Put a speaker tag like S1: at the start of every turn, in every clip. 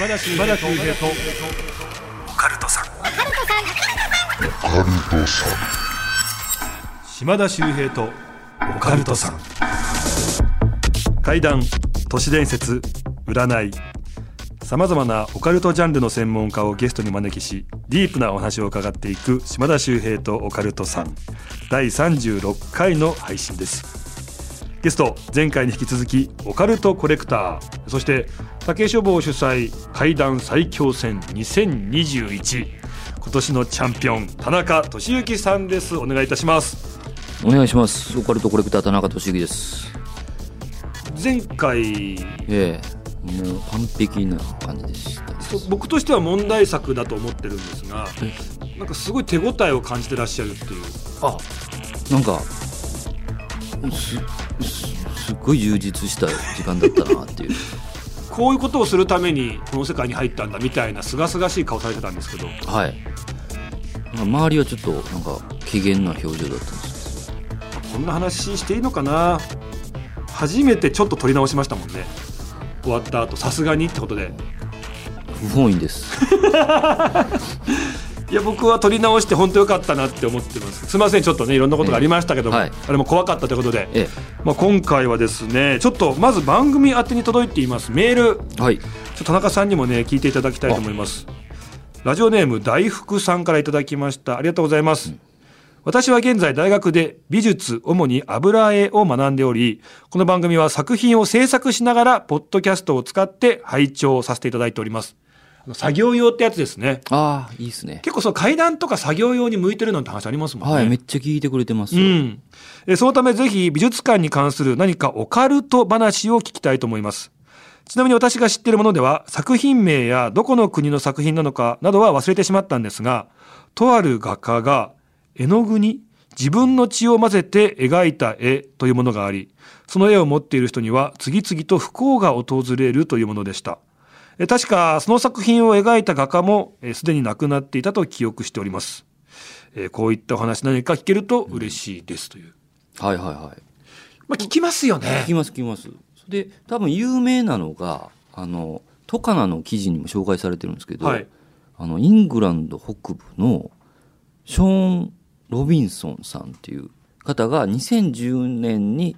S1: 島田秀平と。オカルトさん。島田秀平と。オカルトさん。怪談都市伝説。占い。さまざまなオカルトジャンルの専門家をゲストに招きしディープなお話を伺っていく島田秀平とオカルトさん。第36回の配信ですゲスト前回に引き続きオカルトコレクターそして武井書房主催怪談最強戦2021今年のチャンピオン田中俊之さんです。お願いいたします。
S2: お願いします。オカルトコレクター田中俊之です。
S1: 前回
S2: ええもう完璧な感じでした。
S1: 僕としては問題作だと思ってるんですがなんかすごい手応えを感じてらっしゃるっていう。
S2: あなんかすすすっごい充実した時間だったなっていう。
S1: こういうことをするためにこの世界に入ったんだみたいな清々しい顔されてたんですけど。
S2: はい。まあ周りはちょっとなんか機嫌な表情だったんです。
S1: こんな話していいのかな？初めてちょっと撮り直しましたもんね。終わった後さすがにってことで。
S2: 不本意です
S1: いや僕は撮り直して本当良かったなって思ってます。すみませんちょっとねいろんなことがありましたけども、
S2: ええはい。
S1: あれも怖かったということで、
S2: え
S1: まあ、今回はですねちょっとまず番組宛てに届いています。メール。
S2: えはい。
S1: ちょっと田中さんにもね聞いていただきたいと思います。ラジオネーム大福さんからいただきました。ありがとうございます、私は現在大学で美術主に油絵を学んでおりこの番組は作品を制作しながらポッドキャストを使って拝聴させていただいております作業用ってやつですね
S2: ああいいですね
S1: 結構そう階段とか作業用に向いてるなんて話ありますもんね
S2: はいめっちゃ聞いてくれてますよ、
S1: うん。えそのためぜひ美術館に関する何かオカルト話を聞きたいと思います。ちなみに私が知っているものでは作品名やどこの国の作品なのかなどは忘れてしまったんですが、とある画家が絵の具に自分の血を混ぜて描いた絵というものがあり、その絵を持っている人には次々と不幸が訪れるというものでした。え確かその作品を描いた画家もえすでに亡くなっていたと記憶しております。えーこういったお話何か聞けると嬉しいですという。
S2: はいはいはい
S1: まあ聞きますよ
S2: 聞
S1: ね
S2: き。ます聞きますで多分有名なのがあのトカナの記事にも紹介されてるんですけど、
S1: はい。
S2: あのイングランド北部のショーン・ロビンソンさんっていう方が2010年に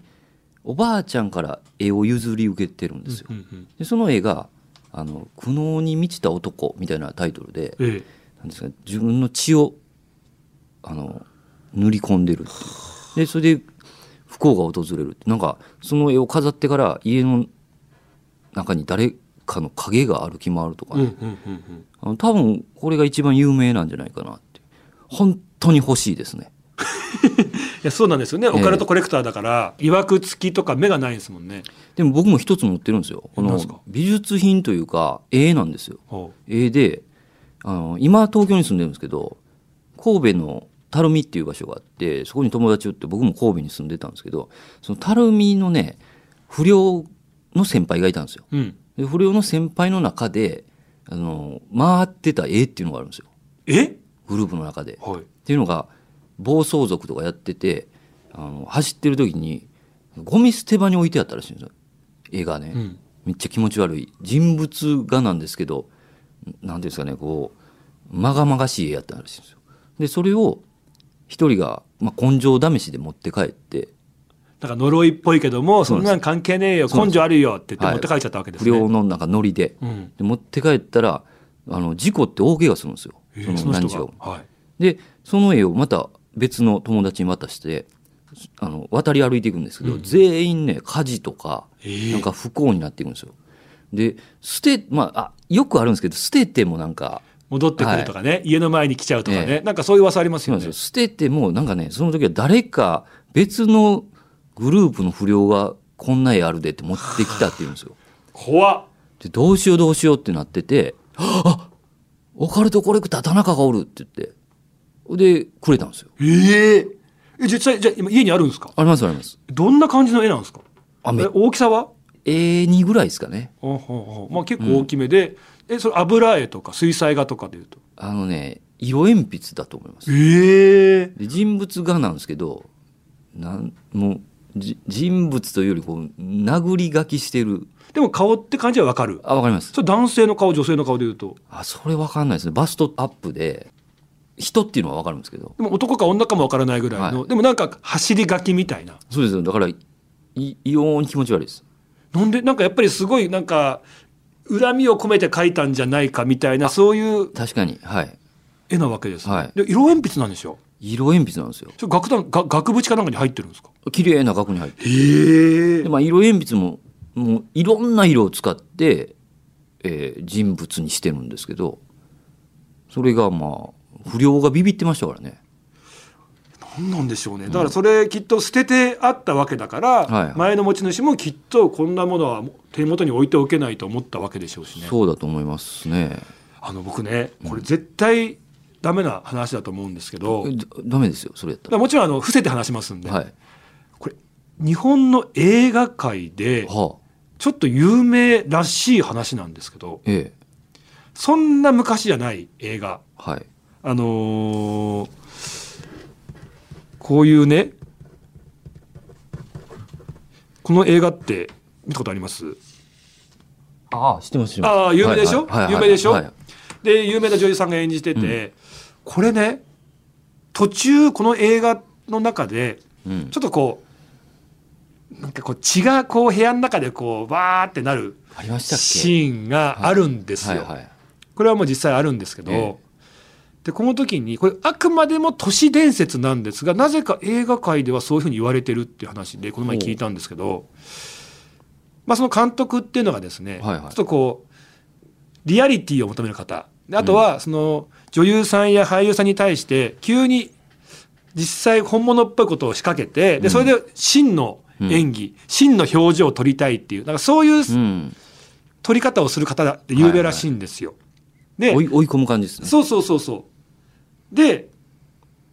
S2: おばあちゃんから絵を譲り受けてるんですよ。
S1: うんうん
S2: でその絵があの「苦悩に満ちた男」みたいなタイトルで
S1: え
S2: なんですか自分の血をあの塗り込んでる。でそれで不幸が訪れる。ってなんかその絵を飾ってから家の中に誰かの影が歩き回るとかね。あの多分これが一番有名なんじゃないかなって。本当に欲しいですね
S1: いやそうなんですよね。オカルトコレクターだから、曰く付きとか目がないんですもんね。
S2: でも僕も一つ持ってるんですよこの美術品というか絵なんですよ
S1: ほ
S2: 絵であの今東京に住んでるんですけど神戸の垂水っていう場所があってそこに友達をって僕も神戸に住んでたんですけどその垂水のね不良の先輩がいたんですよ
S1: う。うん。
S2: で不良の先輩の中であの回ってた絵っていうのがあるんですよ
S1: え？
S2: グループの中で。
S1: はい。
S2: っていうのが暴走族とかやっててあの走ってる時にゴミ捨て場に置いてあったらしいんですよ絵がね、
S1: うん。
S2: めっちゃ気持ち悪い人物がなんですけど何ていうんですかねこうまがまがしい絵やったらしいんですよでそれを一人が、まあ、根性試しで持って帰って
S1: だから呪いっぽいけども、そんなん関係ねえよ、根性あるよって言って
S2: はい
S1: 持って帰っちゃったわけです
S2: 不
S1: ね。
S2: 良のなんかノリで
S1: うん。
S2: で持って帰ったらあの事故って大怪我するんですよ
S1: えーその人
S2: 何日か
S1: が。はい。
S2: でその絵をまた別の友達に渡してあの渡り歩いていくんですけど、
S1: うん
S2: 全員ね火事とか
S1: えー
S2: なんか不幸になっていくんですよ。で捨てまああよくあるんですけど捨ててもなんか
S1: 戻ってくるとかね、家の前に来ちゃうとかね、
S2: え
S1: なんかそういう噂ありますよね
S2: よ。捨ててもなんかねその時は誰か別のグループの不良がこんな絵あるでって持ってきたって言うんですよ。
S1: 怖っ。
S2: でどうしようどうしようってなってて「あオカルトコレクター田中がおる」って言ってでくれたんですよ。
S1: えええ、実際、じゃあ今家にあるんですか？
S2: ありますあります。
S1: どんな感じの絵なんですか？
S2: あめ
S1: え大きさは
S2: ？A2 ぐらいですかね。
S1: ほうほうほう。まあ結構大きめで、え、それ油絵とか水彩画とかでいうと？
S2: あのね色鉛筆だと思います。
S1: ええ
S2: で人物画なんですけどなんもうじ人物というよりこう殴り書きしてる。
S1: でも顔って感じはわかる？
S2: あわかります。
S1: それ男性の顔女性の顔で言うと？
S2: あそれわかんないですね。バストアップで人っていうのはわかるんですけど。
S1: でも男か女かもわからないぐらいの、
S2: は
S1: でもなんか走り書きみたいな。
S2: そうですよ。だからい異様に気持ち悪いです。
S1: なんでなんかやっぱりすごいなんか恨みを込めて描いたんじゃないかみたいなそういう
S2: 確かに。はい。
S1: 絵なわけです、ね。
S2: はい。
S1: で色鉛筆なんですよ。
S2: 色鉛筆なんですよ。
S1: それ楽団が額縁かなんかに入ってるんですか？
S2: 綺麗な額に入って
S1: へえ
S2: で、まあ、色鉛筆ももういろんな色を使って、えー人物にしてるんですけどそれがまあ不良がビビってましたからね。
S1: なんなんでしょうね。だからそれきっと捨ててあったわけだから、
S2: はいはい。
S1: 前の持ち主もきっとこんなものは手元に置いておけないと思ったわけでしょうしね。
S2: そうだと思いますね。
S1: あの僕ねこれ絶対ダメな話だと思うんですけど、
S2: え
S1: だか
S2: だダメですよそれやった
S1: ら。もちろんあの伏せて話しますんで、
S2: らはい。
S1: これ日本の映画界で
S2: はあ。
S1: ちょっと有名らしい話なんですけど
S2: ええ。
S1: そんな昔じゃない映画。
S2: はい
S1: あのーこういうねこの映画って見たことあります？
S2: ああ知ってます知ってます。
S1: ああ有名でしょ、
S2: はいはいはい。
S1: 有名でしょ、
S2: はい
S1: で有名な女優さんが演じてて、これね途中この映画の中で
S2: うん。
S1: ちょっとこうなんかこう血がこう部屋の中でこうバーってなるシーンがあるんですよ。
S2: はいはい。
S1: これはもう実際あるんですけど、
S2: ええ
S1: でこの時にこれあくまでも都市伝説なんですがなぜか映画界ではそういうふうに言われてるっていう話でこの前聞いたんですけど、まあ、その監督っていうのがですね、
S2: はいはい。
S1: ちょっとこうリアリティを求める方。であとはその女優さんや俳優さんに対して急に実際本物っぽいことを仕掛けてでそれで真の演技、真の表情を撮りたいっていうなんかそういう
S2: うん。
S1: 撮り方をする方だって有名らしいんですよ。で
S2: 追い追い込む感じですね。
S1: そうそうそうそう。で、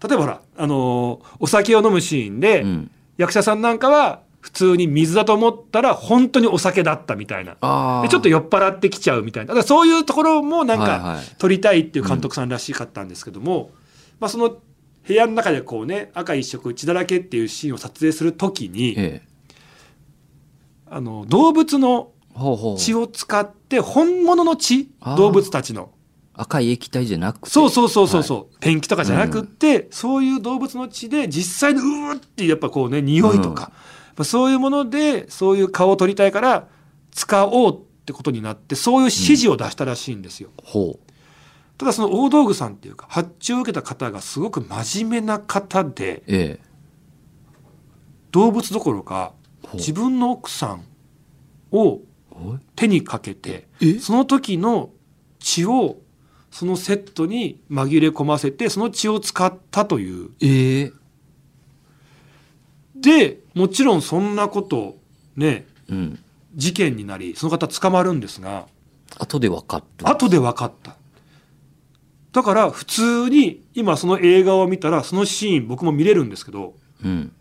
S1: 例えばほら、あのーお酒を飲むシーンで、
S2: うん。
S1: 役者さんなんかは普通に水だと思ったら本当にお酒だったみたいな。でちょっと酔っ払ってきちゃうみたいな。だからそういうところもなん
S2: はい
S1: か
S2: はい。
S1: 撮りたいっていう監督さんらしかったんですけども、まあその部屋の中でこうね、赤一色血だらけっていうシーンを撮影するときに、
S2: ええ。
S1: あの、動物の血を使って本物の血動物たちの。
S2: 赤い液体じゃなくて。
S1: そうそうそうそうそう、ペンキとかじゃなくって、そういう動物の血で実際にうーっていうやっぱこうね匂いとか、やっぱそういうものでそういう顔を取りたいから使おうってことになってそういう指示を出したらしいんですよ。
S2: ほう。
S1: ただその大道具さんっていうか発注を受けた方がすごく真面目な方で
S2: ええ。
S1: 動物どころか自分の奥さんを手にかけて
S2: え？
S1: その時の血をそのセットに紛れ込ませてその血を使ったという。
S2: ええ。
S1: でもちろんそんなことね
S2: うん。
S1: 事件になりその方捕まるんですが
S2: 後で分かる
S1: 後で分かった。だから普通に今その映画を見たらそのシーン僕も見れるんですけど
S2: うん。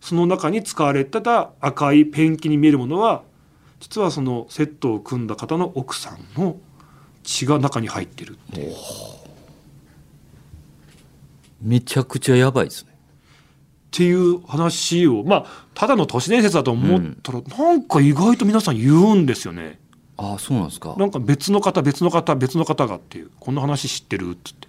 S1: その中に使われてた赤いペンキに見えるものは実はそのセットを組んだ方の奥さんの血が中に入ってるっていう。
S2: めちゃくちゃやばいですね。
S1: っていう話をまあただの都市伝説だと思ったら、なんか意外と皆さん言うんですよね。
S2: ああそうなんですか。
S1: なんか別の方別の方別の方がっていうこんな話知ってるっつって。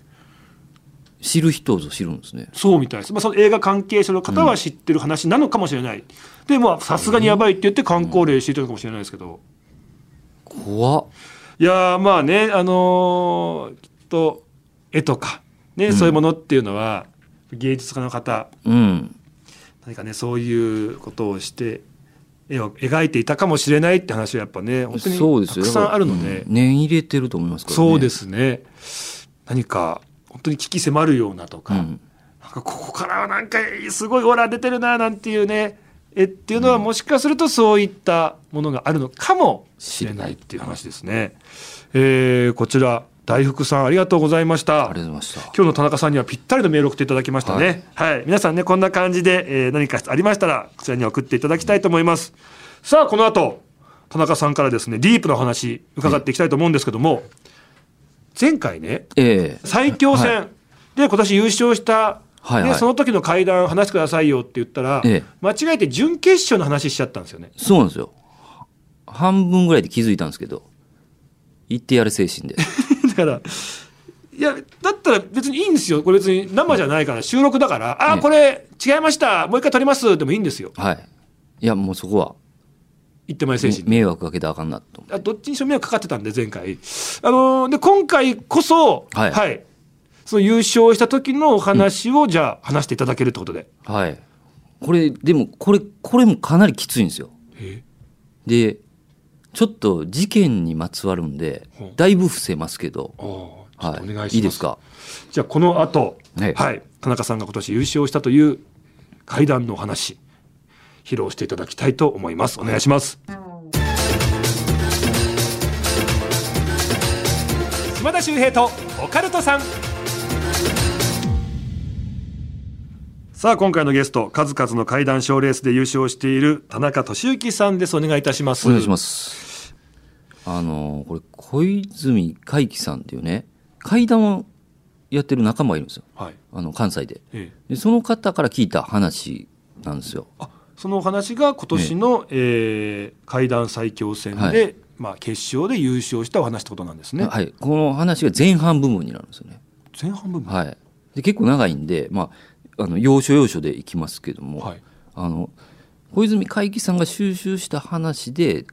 S2: 知る人ぞ知るんですね。
S1: そうみたいです、まあ、その映画関係者の方は知ってる話なのかもしれない、でまあさすがにやばいって言って観光例してるのかもしれないですけど、
S2: 怖っ
S1: いやーまあねあのーきっと絵とかね、そういうものっていうのは芸術家の方
S2: うん。
S1: 何かねそういうことをして絵を描いていたかもしれないって話はやっぱね本当にたくさんあるので、
S2: うん念入れてると思いますからね。
S1: そうですね。何か本当に危機迫るようなとか、
S2: うん。
S1: なんかここからはなんかすごいオーラ出てるななんていうね絵っていうのはもしかするとそういったものがあるのかもしれないっていう話ですね。えーこちら大福さんありがとうございました。
S2: ありがとうございました
S1: 今日の田中さんにはぴったりのメールを送っていただきましたね。はい、皆さんねこんな感じで、えー何かありましたらこちらに送っていただきたいと思います。さあこの後田中さんからですねディープなお話伺っていきたいと思うんですけども、前回ね
S2: ええ
S1: 最強戦で今年優勝した、
S2: はいはい。
S1: でその時の会談話してくださいよって言ったら、
S2: ええ。
S1: 間違えて準決勝の話しちゃったんですよね。
S2: そうなんですよ。半分ぐらいで気づいたんですけど言ってやる精神で。
S1: だからいやだったら別にいいんですよ。これ別に生じゃないから収録だからああ
S2: ね
S1: これ違いましたもう一回撮りますでもいいんですよ。
S2: はい。いやもうそこは
S1: 言ってまい精神
S2: 迷惑かけたらあかんなと思
S1: あどっちにしろ迷惑かかってたんで前回。あのーで今回こそ
S2: はい
S1: その優勝した時のお話を、じゃあ話していただけるってことで。
S2: うはい。これでもこれこれもかなりきついんですよ。
S1: え？
S2: でちょっと事件にまつわるんでだいぶ伏せますけど。はい
S1: とお願いします、
S2: い。いですか？
S1: じゃあこの後、
S2: はい。
S1: はい。田中さんが今年優勝したという階段のお話披露していただきたいと思います。お願いします。島田秀平とオカルトさんさあ今回のゲスト数々の階段賞レースで優勝している田中俊之さんです。お願いいたします。
S2: お願いします。あのこれ小泉海輝さんっていうね怪談をやってる仲間がいるんですよ。
S1: はい、
S2: あの関西で。
S1: ええ。
S2: でその方から聞いた話なんですよ。
S1: あそのお話が今年の、えー階段最強戦で、
S2: はい。
S1: まあ、決勝で優勝したお話ってことなんですね。
S2: はい、この話が前半部分になるんですよね。
S1: 前半部分、
S2: はい、で結構長いんで、まあ、あの要所要所でいきますけども、
S1: はい
S2: あの小泉海輝さんが収集した話で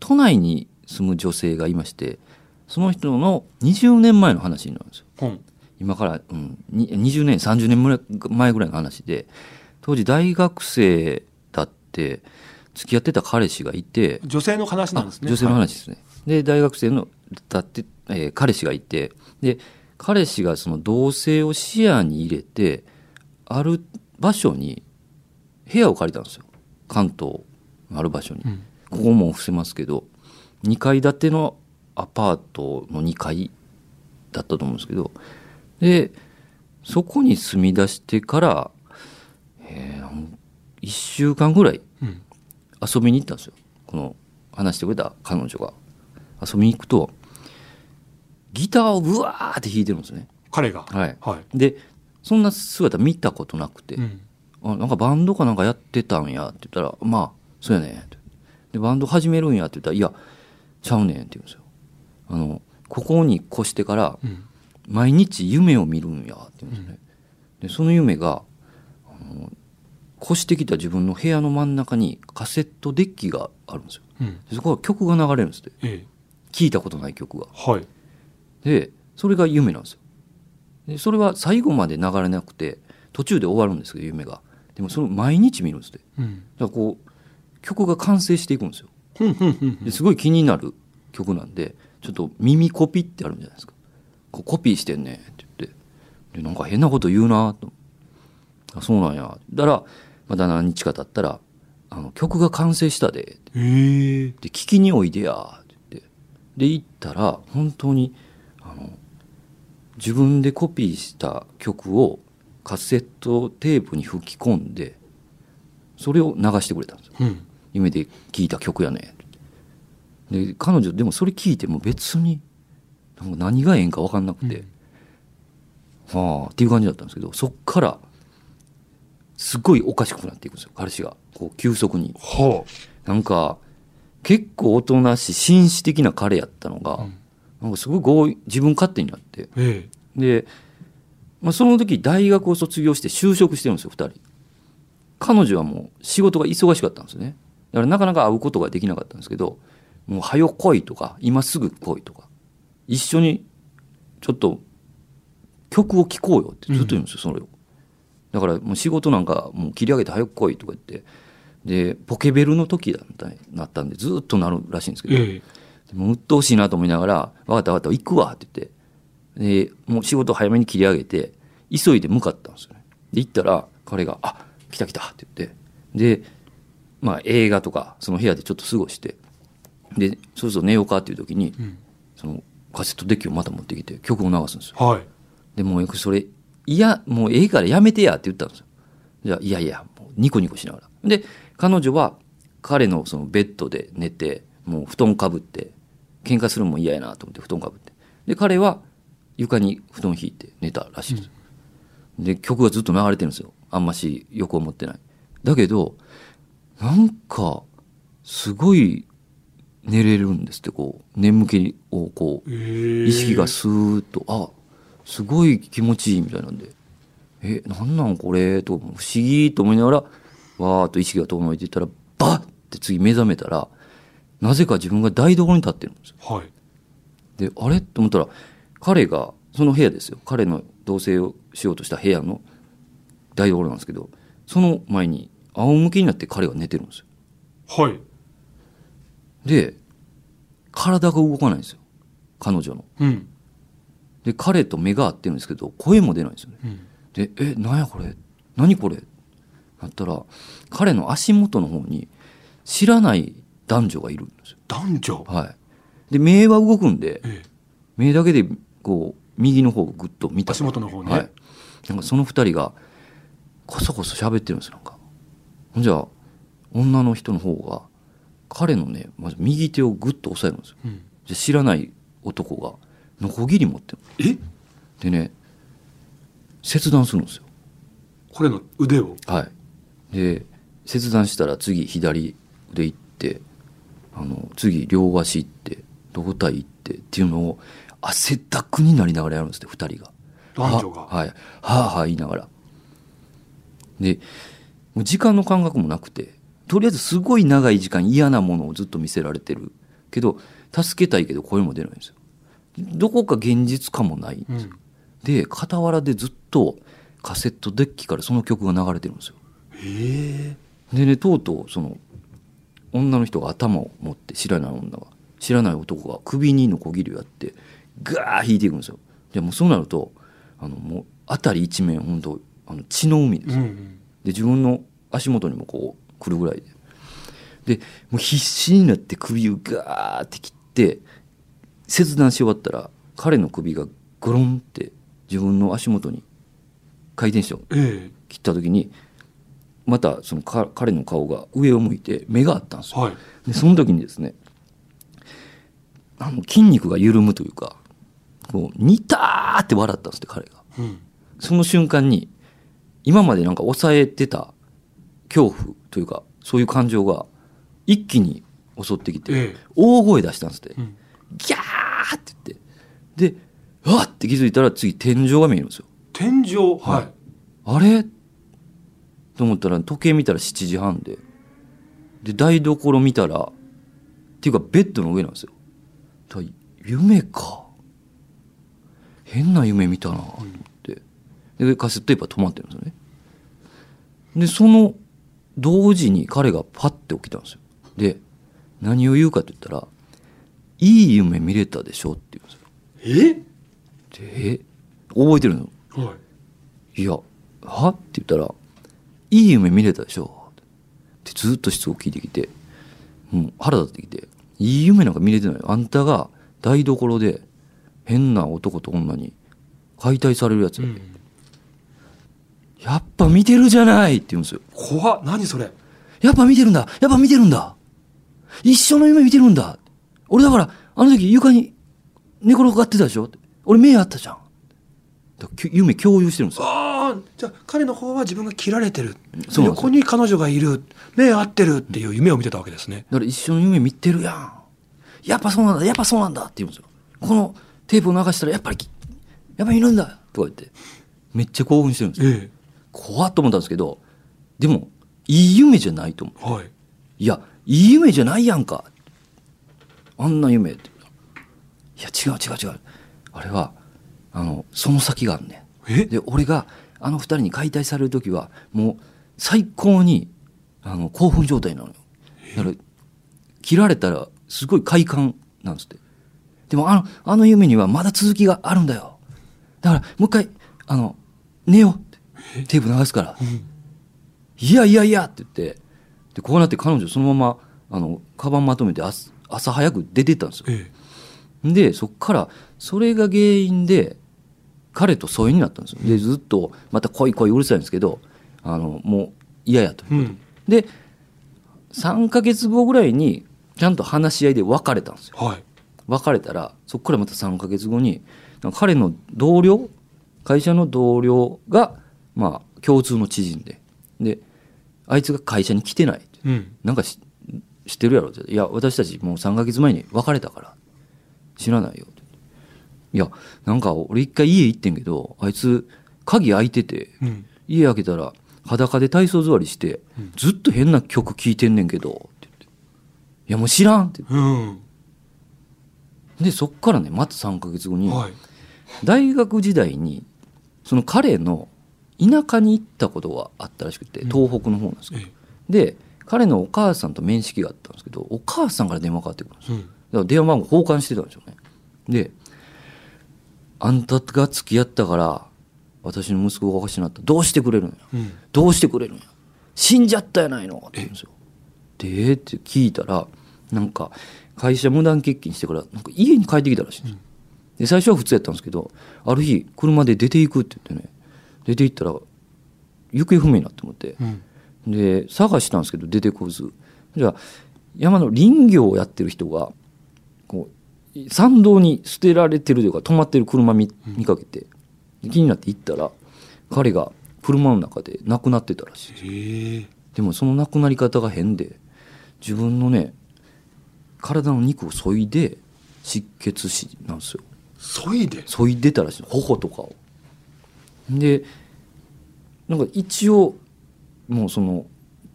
S2: 都内に住む女性がいましてその人の20年前の話になるんですよ。
S1: 本
S2: 今から、うん、に20年30年前ぐらいの話で当時大学生だって付き合ってた彼氏がいて
S1: 女性の話なんですね。
S2: あ女性の
S1: はい
S2: 話ですね、で大学生のだって、えー彼氏がいてで彼氏がその同性を視野に入れてある場所に部屋を借りたんですよ。関東のある場所に、
S1: うん。
S2: ここも伏せますけど2階建てのアパートの2階だったと思うんですけどでそこに住み出してから、え1週間ぐらい
S1: うん。
S2: 遊びに行ったんですよ。この話してくれた彼女が。遊びに行くとギターをブワーって弾いてるんですね。
S1: 彼が、
S2: はい。
S1: はい。
S2: でそんな姿見たことなくて、
S1: うん。
S2: あなんかバンドかなんかやってたんやって言ったら「まあそうやねん」って。でバンド始めるんやって言ったら「いやちゃうねん」って言うんですよ。あのここに越してから
S1: うん。
S2: 毎日夢を見るんやって言うんですね、でその夢があの越してきた自分の部屋の真ん中にカセットデッキがあるんですよ。
S1: うん。
S2: でそこから曲が流れるんですって。
S1: え
S2: 聞いたことない曲が。
S1: えはい。
S2: でそれが夢なんですよでそれは最後まで流れなくて途中で終わるんですけど夢が。でもそれを毎日見るんですって。
S1: うん。
S2: だからこう曲が完成していくんですよ。ですごい気になる曲なんでちょっと耳コピってあるんじゃないですか。こうコピーしてんねって言って。でなんか変なこと言うなと。あそうなんや。だからまた何日か経ったらあの曲が完成したで
S1: ええ
S2: で聞きにおいでやって言って。で行ったら本当に自分でコピーした曲をカセットテープに吹き込んでそれを流してくれたんですよ。
S1: うん。
S2: 夢で聴いた曲やね。で彼女でもそれ聞いても別になんか何がええんか分かんなくて、はあっていう感じだったんですけどそっからすごいおかしくなっていくんですよ。彼氏がこう急速に。
S1: は
S2: なんか結構おとなしい紳士的な彼やったのが、
S1: うん
S2: なんかすごい強引自分勝手になって。
S1: あえ。
S2: で、まあ、その時大学を卒業して就職してるんですよ2人。彼女はもう仕事が忙しかったんですよね。だからなかなか会うことができなかったんですけどもう「はよ来い」とか「今すぐ来い」とか一緒にちょっと曲を聴こうよってずっと言うんですよ、それをだからもう仕事なんかもう切り上げて早く来いとか言って。でポケベルの時だったなったんでずっとなるらしいんですけど、
S1: ええ
S2: でもう鬱陶しいなと思いながら「分かった分かった行くわ」って言って。でもう仕事早めに切り上げて急いで向かったんですよね。で行ったら彼が「あ来た来た」って言って。でまあ映画とかその部屋でちょっと過ごして。でそろそろ寝ようかっていう時に
S1: うん。
S2: そのカセットデッキをまた持ってきて曲を流すんですよ。
S1: はい。
S2: でもうそれいやもうええからやめてやって言ったんですよ。じゃあいやいやもうニコニコしながら。で彼女は彼のそのベッドで寝てもう布団かぶって喧嘩するのも嫌やなと思って布団かぶって。で彼は床に布団引いて寝たらしいです、で曲がずっと流れてるんですよ。あんまし欲を持ってない。だけどなんかすごい寝れるんですってこう眠気をこう
S1: 意
S2: 意識がスーッとあすごい気持ちいいみたいなんで。えなんなんこれ？と不思議と思いながらわーっと意識が遠のいていったらバッって次目覚めたらなぜか自分が台所に立ってるんですよ。
S1: はい。
S2: であれ？と思ったら彼がその部屋ですよ。彼の同棲をしようとした部屋の台所なんですけどその前に仰向けになって彼が寝てるんですよ。
S1: はい。
S2: で体が動かないんですよ。彼女の。
S1: うん。
S2: で彼と目が合ってるんですけど声も出ないんですよね。
S1: うん。
S2: で「えなんやこれ？何これ?」なったら彼の足元の方に知らない男女がいるんですよ。
S1: 男女？
S2: はい。で目は動くんで
S1: ええ。
S2: 目だけでこう右の方をグッと見た。
S1: 足元の方ね。
S2: はい、なんかその二人がこそこそ喋ってるんですよなんか。ほんじゃ女の人の方が彼のねまず右手をグッと押さえるんですよ。
S1: うん。
S2: じゃ知らない男がノコギリ持ってる。
S1: え？
S2: でね切断するんですよ。
S1: これの腕を？
S2: はい。で切断したら次左腕行ってあの次両足行って胴体行ってっていうのを汗だくになりながらやるんですって二人が。
S1: 男女が。
S2: ははい。はあはあ言いながら。でもう時間の感覚もなくてとりあえずすごい長い時間嫌なものをずっと見せられてる。けど助けたいけど声も出ないんですよ。どこか現実かもないんですよ、
S1: うん。
S2: で傍らでずっとカセットデッキからその曲が流れてるんですよ。
S1: ええ
S2: でねとうとうその女の人が頭を持って知らない女が知らない男が首にノコギリをやってガー引いていくんですよ。でもうそうなるとあのもう辺り一面本当あの血の海ですよ、
S1: うんうん。
S2: で自分の足元にもこう来るぐらいで。でもう必死になって首をガーって切って切断し終わったら彼の首がゴロンって自分の足元に回転して
S1: え。
S2: 切った時にまたそのか彼の顔が上を向いて目があったんですよ。
S1: えはい。
S2: でその時にですねあの筋肉が緩むというかこうニターって笑ったんですって彼が。
S1: うん。
S2: その瞬間に今までなんか抑えてた恐怖というかそういう感情が一気に襲ってきて
S1: ええ。
S2: 大声出したんですって。
S1: うん。
S2: ギャーって言って。でうわっって気づいたら次天井が見えるんですよ。
S1: 天井？はい、
S2: はい。あれ？と思ったら時計見たら7時半で。で台所見たらっていうかベッドの上なんですよ。だ夢か。変な夢見たなと思って。でカセットテープは止まってるんですよね。でその同時に彼がパッて起きたんですよ。で何を言うかって言ったら「いい夢見れたでしょ」って言うんですよ。
S1: え？
S2: でえ？覚えてるの？
S1: はい。
S2: いや、は？って言ったら、いい夢見れたでしょ？ってずっと質を聞いてきて、もう腹立ってきて、いい夢なんか見れてない。よ。あんたが台所で変な男と女に解体されるやつ
S1: うん。
S2: やっぱ見てるじゃない！って言うんですよ。
S1: 怖っ。何それ？
S2: やっぱ見てるんだ。やっぱ見てるんだ。一緒の夢見てるんだ。俺だから、あの時床に寝転がってたでしょ？俺目あったじゃん。夢共有してるんですよ。
S1: じゃあ彼の方は自分が切られてる横に彼女がいる目合ってるっていう夢を見てたわけですね
S2: だから一緒の夢見てるやん。やっぱそうなんだ、やっぱそうなんだって言うんですよ。このテープを流したらやっぱりき、やっぱりいるんだとか言って、めっちゃ興奮してるんですよ。
S1: え
S2: 怖っと思ったんですけど、でも、いい夢じゃないと思う。
S1: えはい
S2: いや、いい夢じゃないやんか。あんな夢って。いや、違う違う違う。あれは、あの、その先があんねで俺があの二人に解体される時はもう最高にあの興奮状態なのよ。だから切られたらすごい快感なんですって。でもあのあの夢にはまだ続きがあるんだよ。だからもう一回あの寝ようってテープ流すから。いやいやいやって言ってでこうなって彼女そのままあのカバンまとめて朝朝早く出てったんですよ。
S1: え。
S2: でそっからそれが原因で彼と疎遠になったんですよ。でずっとまた恋恋うるさいんですけどあのもう嫌やと
S1: えうん。
S2: で3ヶ月後ぐらいにちゃんと話し合いで別れたんですよ。
S1: はい。
S2: 別れたらそこからまた3ヶ月後に彼の同僚会社の同僚がまあ共通の知人でであいつが会社に来てない
S1: うん。
S2: なんかし知ってるやろ?」って「いや私たちもう3ヶ月前に別れたから知らないよ」いやなんか俺一回家行ってんけどあいつ鍵開いてて
S1: うん。
S2: 家開けたら裸で体操座りしてずっと変な曲聴いてんねんけどって言って「いやもう知らん」って
S1: うん。
S2: でそっからねまた3ヶ月後に
S1: はい。
S2: 大学時代にその彼の田舎に行ったことがあったらしくて東北の方なんですけど、
S1: え。
S2: で彼のお母さんと面識があったんですけどお母さんから電話かかってくるんですよ。
S1: うん。
S2: だから電話番号交換してたんですよね。で「あんたが付き合ったから私の息子がおかしなった。どうしてくれるんや？
S1: うん。
S2: どうしてくれるんや？死んじゃったやないの」って言うんですよ。でえ？ーって聞いたらなんか会社無断欠勤してからなんか家に帰ってきたらしいんですよ。で最初は普通やったんですけどある日車で出ていくって言ってね。出て行ったら行方不明になって思って。
S1: うん。
S2: で探したんですけど出てこず。じゃあ山の林業をやってる人がこう山道に捨てられてるというか止まってる車見見かけて気になって行ったら彼が車の中で亡くなってたらしい。でもその亡くなり方が変で自分のね体の肉を削いで失血死なんですよ。
S1: そいで？
S2: 削いでたらしい頬とかを。でなんか一応もうその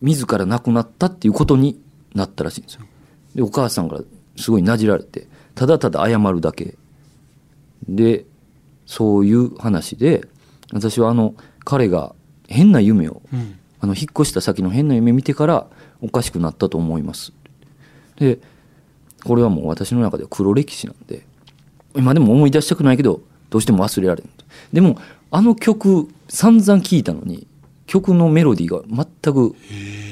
S2: 自ら亡くなったっていうことになったらしいんですよ。でお母さんからすごいなじられてただただ謝るだけ。でそういう話で私はあの彼が変な夢を
S1: うん。
S2: あの引っ越した先の変な夢見てからおかしくなったと思います。でこれはもう私の中では黒歴史なんで今でも思い出したくないけどどうしても忘れられんでもあの曲散々聴いたのに曲のメロディーが全く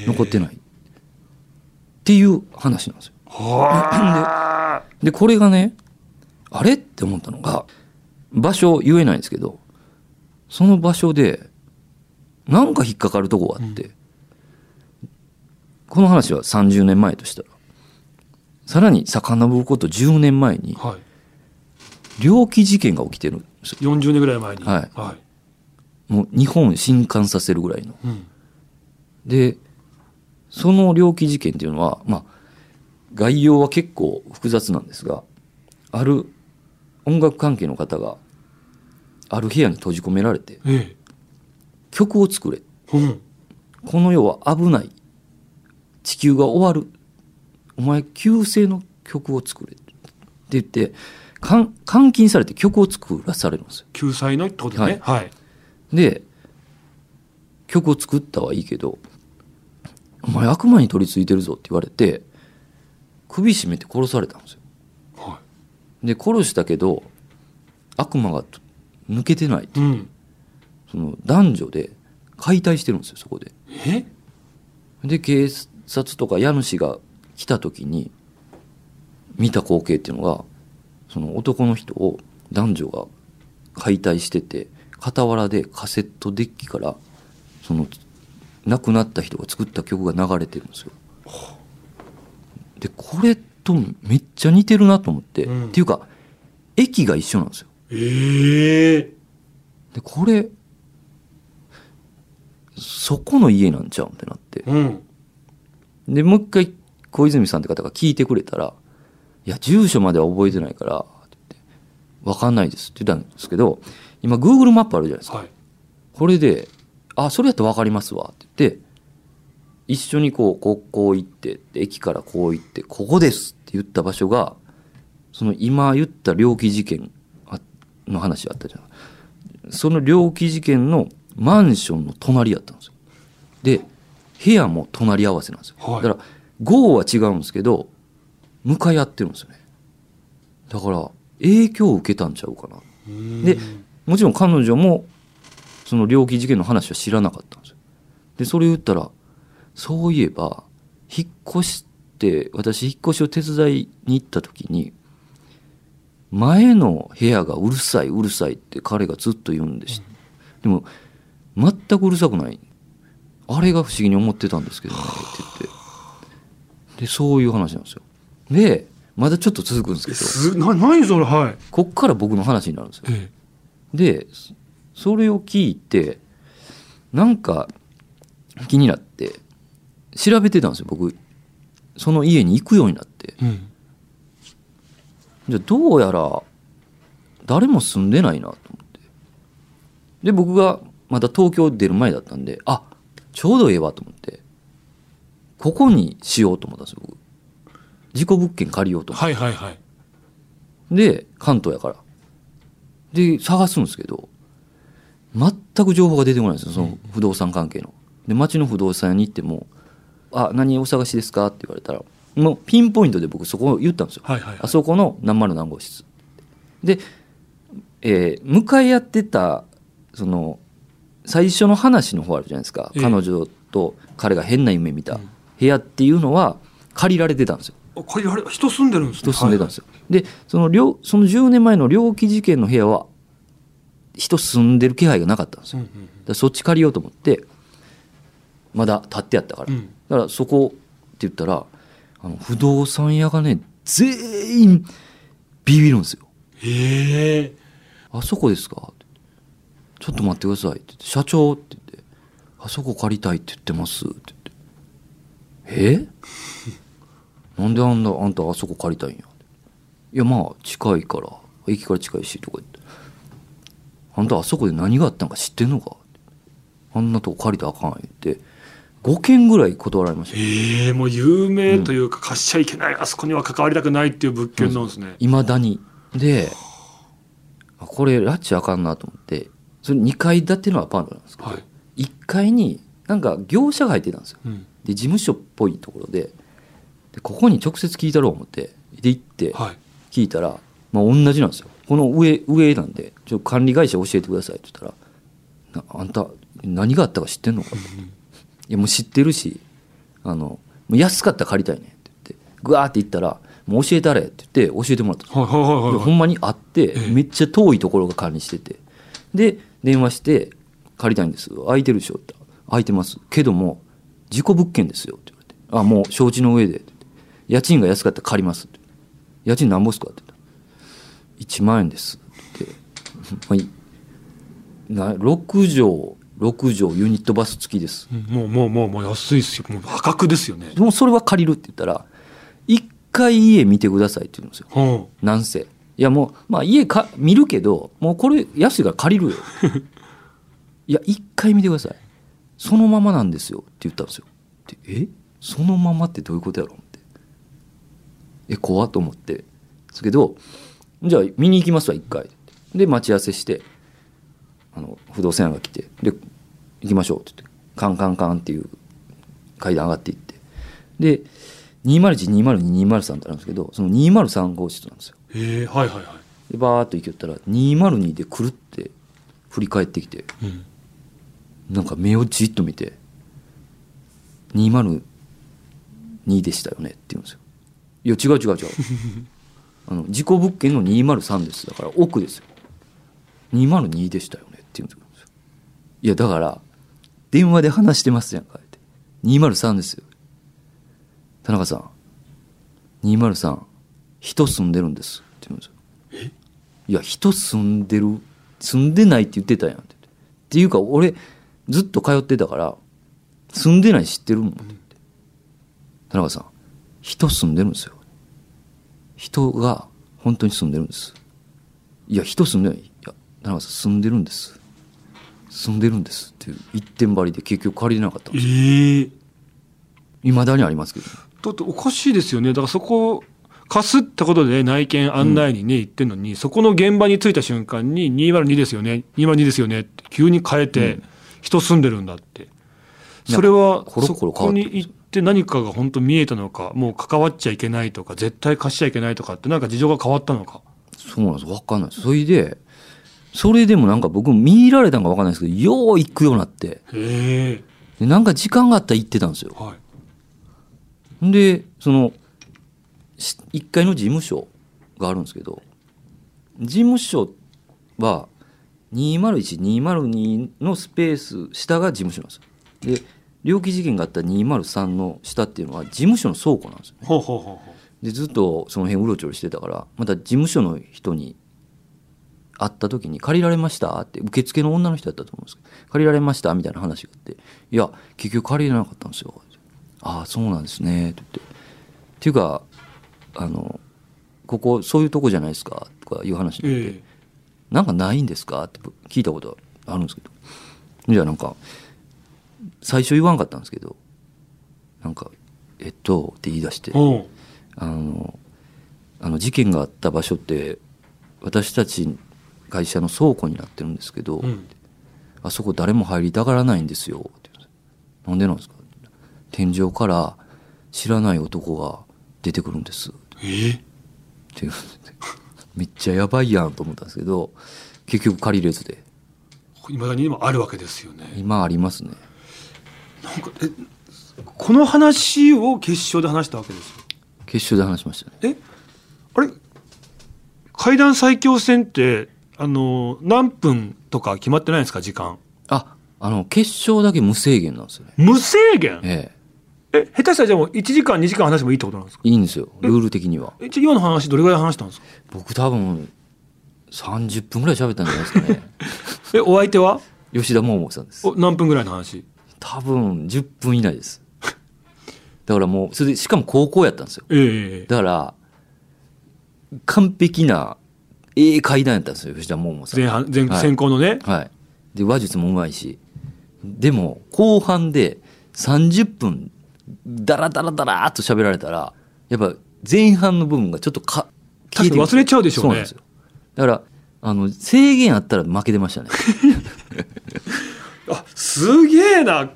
S2: 残ってない。っていう話なんですよ。
S1: はあ
S2: でこれがねあれって思ったのが場所言えないんですけどその場所でなんか引っかかるとこがあって、この話は30年前としたらさらに遡ること10年前に
S1: はい。
S2: 猟奇事件が起きてるんですよ。
S1: 40年ぐらい前に。
S2: はい。
S1: はい。
S2: もう日本を震撼させるぐらいの。
S1: うん。
S2: でその猟奇事件っていうのはまあ概要は結構複雑なんですがある音楽関係の方がある部屋に閉じ込められて
S1: ええ。
S2: 曲を作れ。
S1: うん。
S2: この世は危ない。地球が終わる。お前旧姓の曲を作れ。って言って監禁されて曲を作らされるんですよ。
S1: 救済のってことね。はい。
S2: で曲を作ったはいいけどお前悪魔に取り付いてるぞって言われて首絞めて殺されたんですよ。
S1: は
S2: で殺したけど悪魔がと抜けてない
S1: いうん。
S2: その男女で解体してるんですよそこで。
S1: え？
S2: で警察とか家主が来た時に見た光景っていうのがその男の人を男女が解体してて傍らでカセットデッキからその亡くなった人が作った曲が流れてるんですよ。でこれとめっちゃ似てるなと思って、
S1: うん。
S2: っていうか駅が一緒なんですよ。
S1: ええ。
S2: でこれそこの家なんちゃうんってなって。
S1: うん。
S2: でもう一回小泉さんって方が聞いてくれたら「いや住所までは覚えてないから」って言って「分かんないです」って言ったんですけど今 Google マップあるじゃないですか。
S1: はい。
S2: これで「あそれやったら分かりますわ」って言って一緒にこうこうこう行ってで駅からこう行って「ここです」って言った場所がその今言った猟奇事件あの話あったじゃん。その猟奇事件のマンションの隣やったんですよ。で部屋も隣り合わせなんですよ、
S1: はい。
S2: だから号は違うんですけど向かい合ってるんですよね。だから影響を受けたんちゃうかな。
S1: うん。
S2: でもちろん彼女もその猟奇事件の話は知らなかったんですよ。でそれ言ったらそういえば引っ越して私引っ越しを手伝いに行った時に前の部屋がうるさいうるさいって彼がずっと言うんです、でも全くうるさくない。あれが不思議に思ってたんですけどねって言って。でそういう話なんですよ。でまだちょっと続くんですけど。
S1: すな何それはい。
S2: こっから僕の話になるんですよ。
S1: え
S2: でそそれを聞いてなんか気になって調べてたんですよ僕。その家に行くようになって。
S1: うん。
S2: じゃあどうやら誰も住んでないなと思って。で僕がまだ東京出る前だったんであちょうどええわと思って。ここにしようと思ったんですよ僕。事故物件借りようと思って。
S1: はいはいはい。
S2: で関東やから。で探すんですけど全く情報が出てこないんですよその不動産関係の。で町の不動産屋に行っても「あ何お探しですか?」って言われたらもうピンポイントで僕そこを言ったんですよ。
S1: はいはいはい。
S2: あそこの何丸何号室。で、えー向かい合ってたその最初の話の方あるじゃないですか、
S1: ええ。
S2: 彼女と彼が変な夢見た
S1: うん。
S2: 部屋っていうのは借りられてたんですよ。
S1: あこれあれ人住んでるんですね。
S2: 人住んでたんですよ、でその両その10年前の猟奇事件の部屋は人住んでる気配がなかったんですよ、
S1: はい
S2: だからそっち借りようと思ってまだ建ってあったから、
S1: うんうん
S2: だからそこって言ったらあの不動産屋がね全員ビビるんですよ。
S1: へえ「
S2: あそこですか?」ちょっと待ってください」って言って「社長」って言って「あそこ借りたいって言ってます」って言って「え？なんであんなあんたあそこ借りたいんや」いやまあ近いから駅から近いし」とか言って「あんたあそこで何があったんか知ってんのか?」あんなとこ借りたらあかん」言って5件ぐらい断られました。
S1: へえもう有名というか貸しちゃいけない、あそこには関わりたくないっていう物件なんですね、
S2: いまだに。であこれ拉致あかんなと思ってそれ2階建てのアパートなんですけど、
S1: はい。
S2: 1階になんか業者が入ってたんですよ。
S1: うん。
S2: で事務所っぽいところででここに直接聞いたろう思ってで行って
S1: はい。
S2: 聞いたら、まあ、同じなんですよ。この上上なんでちょ管理会社教えてくださいって言ったらなあんた何があったか知ってんのかといやもう知ってるしあのもう安かったら借りたいねんって言ってグワーって言ったらもう教えたれって言って教えてもらったんですよ。
S1: はいはいはいはい
S2: でほんまに会って
S1: ええ。
S2: めっちゃ遠いところが管理しててで電話して「借りたいんです。空いてるでしょ」って。言ったら「空いてます。けども事故物件ですよ」って言われて「あもう承知の上で」って言って「家賃が安かったら借ります」って「家賃なんぼっすか?」って言ったら「1万円です」って言って「はいな6畳6畳ユニットバス付きです」
S1: うんもうもうもうもう安いっすよ。もう破格ですよね。
S2: もうそれは借りるって言ったら「一回家見てください」って言うんですよ。
S1: は
S2: なんせ。いやもうまあ家か見るけどもうこれ安いから借りるよ。いや一回見てください。そのままなんですよって言ったんですよ。でえ？そのままってどういうことやろって。え怖っと思って。ですけどじゃあ見に行きますわ一回。で待ち合わせしてあの不動産屋が来てで行きましょうって言ってカンカンカンっていう階段上がっていって。で201202203203ってあるんですけどその203号室なんですよ。
S1: あへえはいはいはい。
S2: でバーッと行きよったら202でくるって振り返ってきて
S1: うん。
S2: なんか目をじっと見て「202でしたよね」って言うんですよ。いや違う違う違う。あの事故物件の203です。だから奥ですよ。202でしたよねって言うんですよ。いやだから電話で話してますやんかって。203ですよ。田中さん。203人住んでるんですって言うんですよ。いや人住んでる住んでないって言ってたやんって。言ってっていうか俺ずっと通ってたから住んでない知ってるもんって言って。田中さん人住んでるんですよ。人が本当に住んでるんです。いや人住んでない。いや田中さん住んでるんです住んでるんですっていう一点張りで結局借りれなかったんです
S1: ええ
S2: いまだにありますけど
S1: だっておかしいですよね。だからそこ貸すってことで内見案内にね行ってんのに、そこの現場に着いた瞬間に202ですよね。202ですよね。って急に変えて、人住んでるんだって。それはそこに行って何かが本当見えたのかもう関わっちゃいけないとか絶対貸しちゃいけないとかってなんか事情が変わったのか。
S2: そうなんです。分かんない。それでそれでもなんか僕見入られたんか分かんないですけどよう行くようになって。でなんか時間があったら行ってたんですよ。
S1: はい。
S2: でそのし1階の事務所があるんですけど事務所は201202のスペース下が事務所なんですよ。で猟奇事件があった203の下っていうのは事務所の倉庫なんですよね。
S1: ほうほうほうほ
S2: でずっとその辺うろちょろしてたからまた事務所の人に会った時に「借りられました?」って受付の女の人だったと思うんですけど「借りられました?」みたいな話があって「いや結局借りれなかったんですよ」ああそうなんですね」って言ってっていうかあのここそういうとこじゃないですかとかいう話になって、
S1: え
S2: なんかないんですか？って聞いたことあるんですけどじゃあなんか最初言わんかったんですけどなんか「えっと」って言い出してあのあの事件があった場所って私たち会社の倉庫になってるんですけど、
S1: うん。
S2: あそこ誰も入りたがらないんですよ。なんでなんですか？天井から知らない男が出てくるんです。
S1: え？え
S2: って言うめっちゃやばいやんと思ったんですけど結局借りれずで。
S1: いまだに今あるわけですよね。
S2: 今ありますね。
S1: なんかえこの話を決勝で話したわけですよ。
S2: 決勝で話しましたね。
S1: え？あれ？階段最強戦ってあの何分とか決まってないんですか時間。
S2: ああの決勝だけ無制限なんですよね。
S1: 無制限？
S2: え
S1: え。下手したらじゃあもう1時間2時間話してもいいってことなんですか？
S2: えいいんですよ。ルール的には。
S1: え今の話どれぐらい話したんですか？
S2: 僕多分30分ぐらい喋ったんじゃないですかね。
S1: えお相手は？
S2: 吉田桃さんです。
S1: お何分ぐらいの話？
S2: 多分10分以内です。だからもうそれでしかも高校やったんですよ。
S1: ええ。
S2: だから完璧なええ階段やったんですよ吉田桃さん。
S1: 前半前
S2: はい。
S1: 先行のね、
S2: はい。で話術もうまいし。でも後半で30分ダラダラダラーっと喋られたらやっぱ前半の部分がちょっとか
S1: 確かに忘れちゃうでしょうね。
S2: そうなんですよ。だからあの制限あったら負けてましたね。
S1: あすげえな。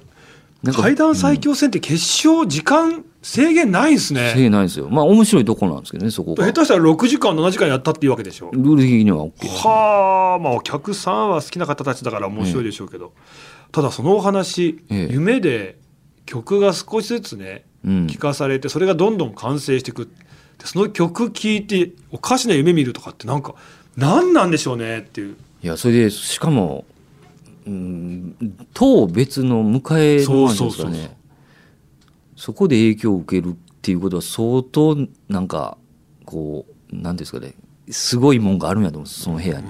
S1: 階段最強戦って決勝時間制限ないです
S2: 制
S1: ね、
S2: 限ないですよ。まあ面白いとこなんですけどねそこが。
S1: 下手したら6時間7時間やったっていうわけでしょ。
S2: ルール的には OK
S1: はあまあお客さんは好きな方たちだから面白いでしょうけど、ただそのお話、
S2: ええ。
S1: 夢で曲が少しずつね
S2: うん。
S1: 聞かされてそれがどんどん完成していくでその曲聴いておかしな夢見るとかってなんか何なんでしょうねっていう。
S2: いやそれでしかもうん当別の迎えのなんですか
S1: そうそうそうそう。
S2: ねそこで影響を受けるっていうことは相当なんかこうなんていうんですかねすごいもんがあるんやと思うんですその部屋に、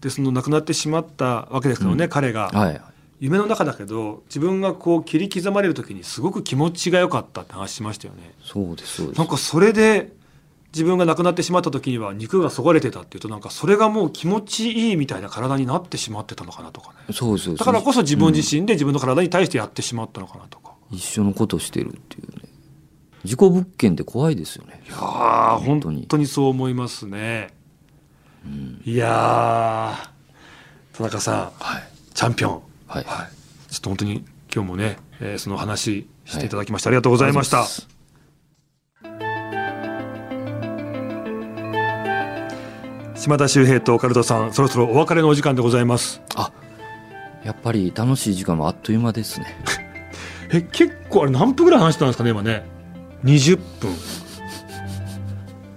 S1: でその亡くなってしまったわけですけどね、
S2: うん。
S1: 彼が
S2: は。い
S1: 夢の中だけど自分がこう切り刻まれる時にすごく気持ちが良かったって話しましたよね。
S2: そうですそうです。
S1: なんかそれで自分が亡くなってしまった時には肉がそがれてたっていうとなんかそれがもう気持ちいいみたいな体になってしまってたのかなとかね。
S2: そうそう。
S1: だからこそ自分自身で自分の体に対してやってしまったのかなとか、
S2: 一緒のことをしてるっていうね。事故物件って怖いですよね。
S1: いやー
S2: 本当に。
S1: 本当にそう思いますね、いやー田中さん。
S2: はい。
S1: チャンピオン。
S2: はい、
S1: はい、ちょっと本当に今日もね、えーその話していただきまして、ありがとうございました。島田秀平とオカルトさん、そろそろお別れのお時間でございます。
S2: あやっぱり楽しい時間もあっという間ですね
S1: え、結構あれ何分ぐらい話したんですかね、今ね。20分。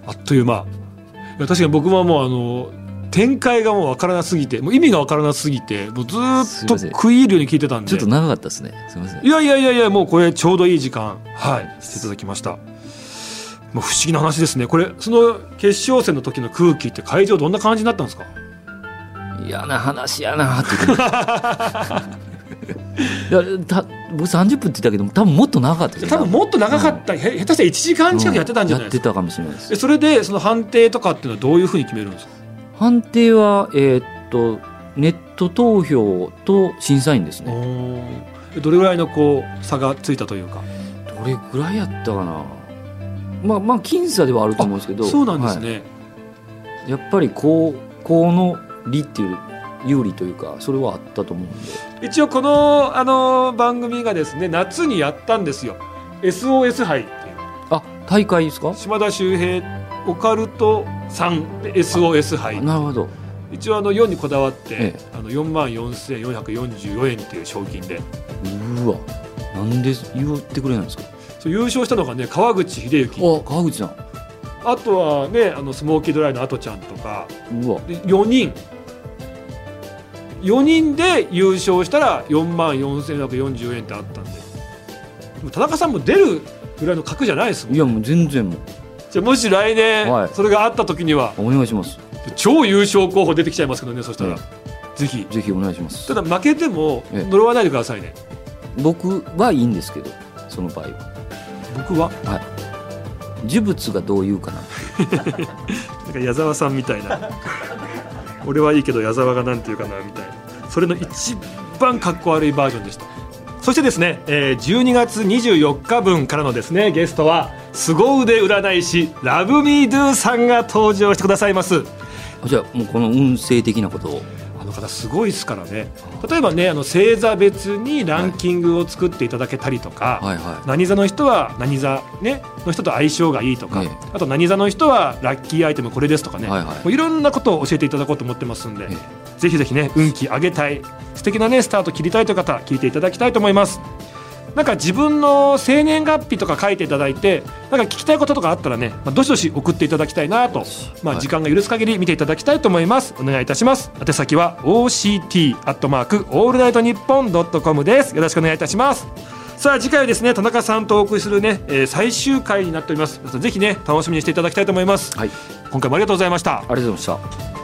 S1: あっという間。いや確かに僕はもうあの、展開がもうわからなすぎて、もう意味がわからなすぎて、もうずーっと食い入るように聞いてたんで。
S2: ちょっと長かったですねすみません
S1: いやいやいやいや、もうこれちょうどいい時間、はい、していただきました。もう不思議な話ですね。これ、その決勝戦の時の空気って会場どんな感じになったんですか？
S2: 嫌な話やなって いやた僕30分って言ったけど多分もっと長かった
S1: 多分もっと長かった、へ下手したら1時間近くやってたんじゃないですか。
S2: やってたかもしれないです。
S1: えそれで、その判定とかっていうのはどういうふうに決めるんですか？
S2: 判定はえーっとネット投票と審査員ですね。
S1: どれぐらいのこう差がついたというか？
S2: どれぐらいやったかな？まあまあ僅差ではあると思うんですけど。
S1: そうなんです
S2: はい。
S1: ね。
S2: やっぱりこうこの利っていう有利というかそれはあったと思うんで。
S1: 一応この、あの番組がですね、夏にやったんですよ。SOS 杯っていう。
S2: あ大会ですか？
S1: 島田秀平オカルトさん。SOS 杯。
S2: なるほど。
S1: 一応あの4にこだわって、
S2: え
S1: あの4万4444円っていう賞金で。
S2: うわ。なんで言ってくれないんですか？
S1: そう優勝したのがね川口秀幸。
S2: あ川口さん。
S1: あとはねあのスモーキードライのアトちゃんとか。
S2: うわ。
S1: で4人4人で優勝したら4万4444円ってあったんで。でも田中さんも出るぐらいの格じゃないですもん。
S2: いやもう全然もう。
S1: じゃあもし来年、
S2: はい。
S1: それがあった時には。
S2: お願いします。
S1: 超優勝候補出てきちゃいますけどねそしたら、
S2: え
S1: ぜひ。
S2: ぜひお願いします。
S1: ただ負けても
S2: ええ。
S1: 呪わないでくださいね。
S2: 僕はいいんですけどその場合は。
S1: 僕は？
S2: 呪物がどう言うかな。
S1: なんか矢沢さんみたいな俺はいいけど矢沢が何て言うかなみたいな。それの一番かっこ悪いバージョンでした。そしてですね、えー12月24日分からのですねゲストは凄腕占い師ラブミードゥさんが登場してくださいます。
S2: じゃあもうこの運勢的なことを。
S1: の方すごいですからね。例えばねあの星座別にランキングを作っていただけたりとか、
S2: はいは
S1: 何座の人は何座、ね、の人と相性がいいとか、
S2: ええ。
S1: あと何座の人はラッキーアイテムこれですとかね、
S2: はいはい。
S1: もういろんなことを教えていただこうと思ってますんで、
S2: え。
S1: ぜひぜひね運気上げたい素敵なねスタート切りたいという方聞いていただきたいと思いますなんか自分の生年月日とか書いていただいてなんか聞きたいこととかあったらね、まあ、どしどし送っていただきたいなと、まあ、
S2: はい
S1: 時間が許す限り見ていただきたいと思います。お願いいたします。宛先は OCT アットマークオールナイトニッポンドットコムです。よろしくお願いいたします。さあ次回はですね田中さんとお送りするね、えー最終回になっております。ぜひね楽しみにしていただきたいと思います。
S2: はい。
S1: 今回もありがとうございました。
S2: ありがとうございました